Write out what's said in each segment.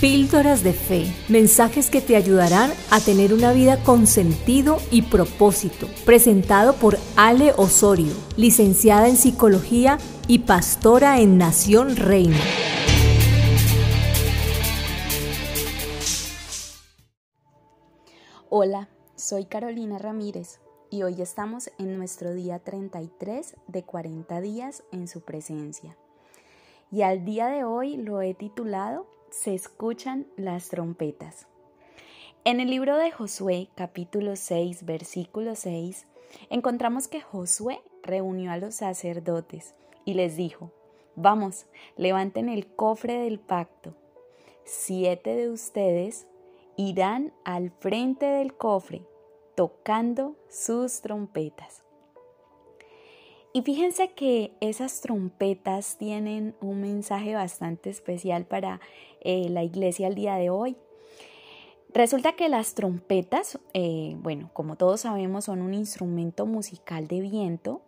Píldoras de Fe, mensajes que te ayudarán a tener una vida con sentido y propósito. Presentado por Ale Osorio, licenciada en Psicología y pastora en Nación Reina. Hola, soy Carolina Ramírez y hoy estamos en nuestro día 33 de 40 días en su presencia. Y al día de hoy lo he titulado se escuchan las trompetas. En el libro de Josué, capítulo 6, versículo 6, encontramos que Josué reunió a los sacerdotes y les dijo, Vamos, levanten el cofre del pacto. Siete de ustedes irán al frente del cofre tocando sus trompetas. Y fíjense que esas trompetas tienen un mensaje bastante especial para eh, la iglesia al día de hoy. Resulta que las trompetas, eh, bueno, como todos sabemos, son un instrumento musical de viento,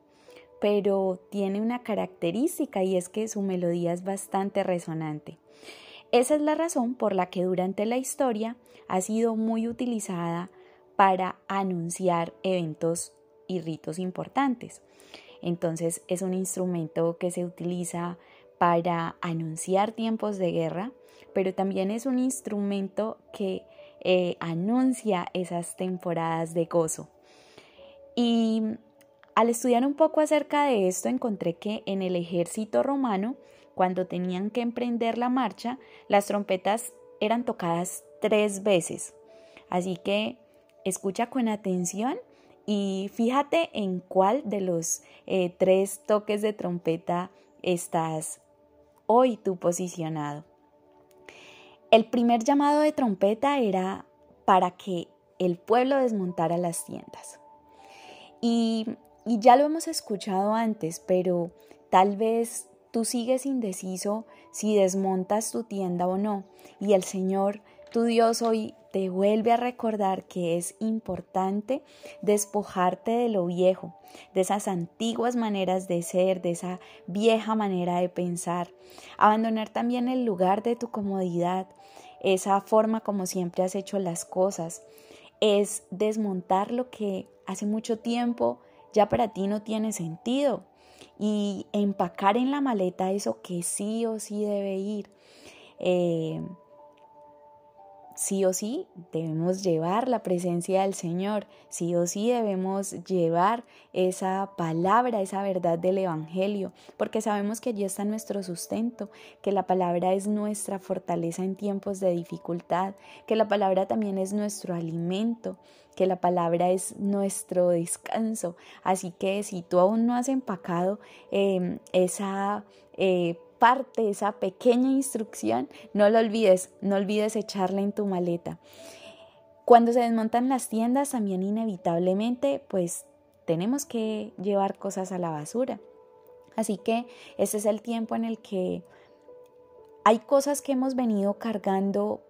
pero tiene una característica y es que su melodía es bastante resonante. Esa es la razón por la que durante la historia ha sido muy utilizada para anunciar eventos y ritos importantes. Entonces es un instrumento que se utiliza para anunciar tiempos de guerra, pero también es un instrumento que eh, anuncia esas temporadas de gozo. Y al estudiar un poco acerca de esto, encontré que en el ejército romano, cuando tenían que emprender la marcha, las trompetas eran tocadas tres veces. Así que escucha con atención y fíjate en cuál de los eh, tres toques de trompeta estás hoy tú posicionado. El primer llamado de trompeta era para que el pueblo desmontara las tiendas. Y, y ya lo hemos escuchado antes, pero tal vez tú sigues indeciso si desmontas tu tienda o no. Y el Señor, tu Dios, hoy te vuelve a recordar que es importante despojarte de lo viejo, de esas antiguas maneras de ser, de esa vieja manera de pensar, abandonar también el lugar de tu comodidad, esa forma como siempre has hecho las cosas, es desmontar lo que hace mucho tiempo ya para ti no tiene sentido y empacar en la maleta eso que sí o sí debe ir. Eh, sí o sí debemos llevar la presencia del Señor, sí o sí debemos llevar esa palabra, esa verdad del Evangelio, porque sabemos que allí está nuestro sustento, que la palabra es nuestra fortaleza en tiempos de dificultad, que la palabra también es nuestro alimento, que la palabra es nuestro descanso. Así que si tú aún no has empacado em, esa... Eh, parte, esa pequeña instrucción, no lo olvides, no olvides echarla en tu maleta. Cuando se desmontan las tiendas, también inevitablemente, pues tenemos que llevar cosas a la basura. Así que ese es el tiempo en el que hay cosas que hemos venido cargando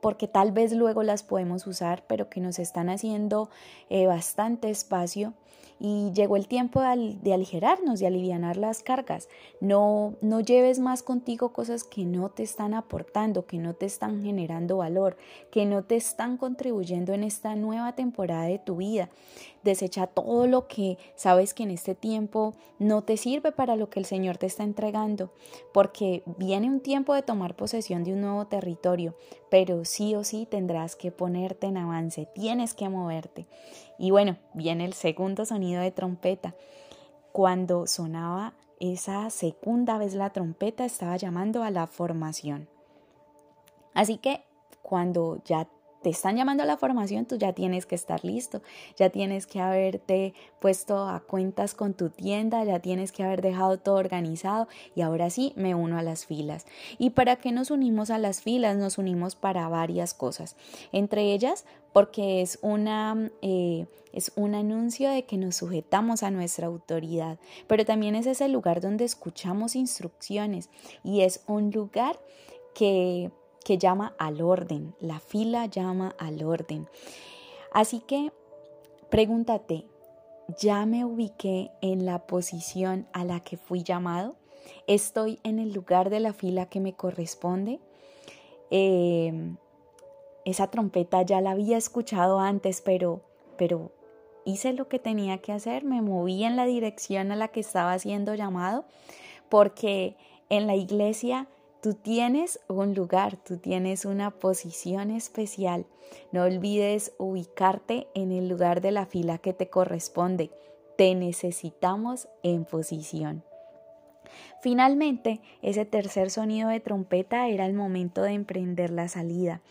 porque tal vez luego las podemos usar, pero que nos están haciendo eh, bastante espacio y llegó el tiempo de, aligerarnos, de aliviar las cargas. No, no lleves más contigo cosas que no te están aportando, que no te están generando valor, que no te están contribuyendo en esta nueva temporada de tu vida. Desecha todo lo que sabes que en este tiempo no te sirve para lo que el Señor te está entregando, porque viene un tiempo de tomar posesión de un nuevo territorio, pero sí o sí tendrás que ponerte en avance, tienes que moverte. Y bueno, viene el segundo sonido de trompeta. Cuando sonaba esa segunda vez la trompeta, estaba llamando a la formación. Así que cuando ya te están llamando a la formación, tú ya tienes que estar listo, ya tienes que haberte puesto a cuentas con tu tienda, ya tienes que haber dejado todo organizado y ahora sí me uno a las filas. ¿Y para qué nos unimos a las filas? Nos unimos para varias cosas, entre ellas porque es, una, eh, es un anuncio de que nos sujetamos a nuestra autoridad, pero también es ese lugar donde escuchamos instrucciones y es un lugar que que llama al orden, la fila llama al orden. Así que pregúntate, ¿ya me ubiqué en la posición a la que fui llamado? ¿Estoy en el lugar de la fila que me corresponde? eh, esa trompeta ya la había escuchado antes, pero, pero hice lo que tenía que hacer, me moví en la dirección a la que estaba siendo llamado, porque en la iglesia tú tienes un lugar, tú tienes una posición especial. No olvides ubicarte en el lugar de la fila que te corresponde. Te necesitamos en posición. Finalmente, ese tercer sonido de trompeta era el momento de emprender la salida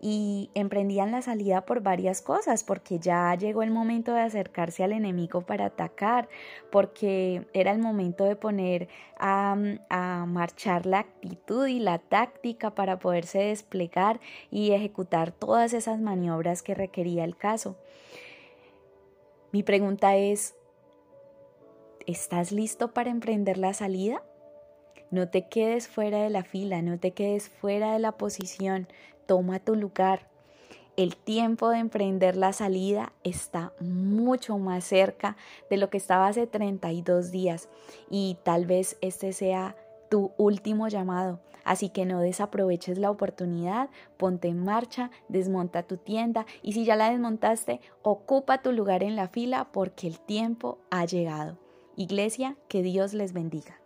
y emprendían la salida por varias cosas, porque ya llegó el momento de acercarse al enemigo para atacar, porque era el momento de poner a, a, marchar la actitud y la táctica para poderse desplegar y ejecutar todas esas maniobras que requería el caso. Mi pregunta es, ¿estás listo para emprender la salida? No te quedes fuera de la fila, no te quedes fuera de la posición, toma tu lugar. El tiempo de emprender la salida está mucho más cerca de lo que estaba hace 32 días y tal vez este sea tu último llamado. Así que no desaproveches la oportunidad, ponte en marcha, desmonta tu tienda y si ya la desmontaste, ocupa tu lugar en la fila porque el tiempo ha llegado. Iglesia, que Dios les bendiga.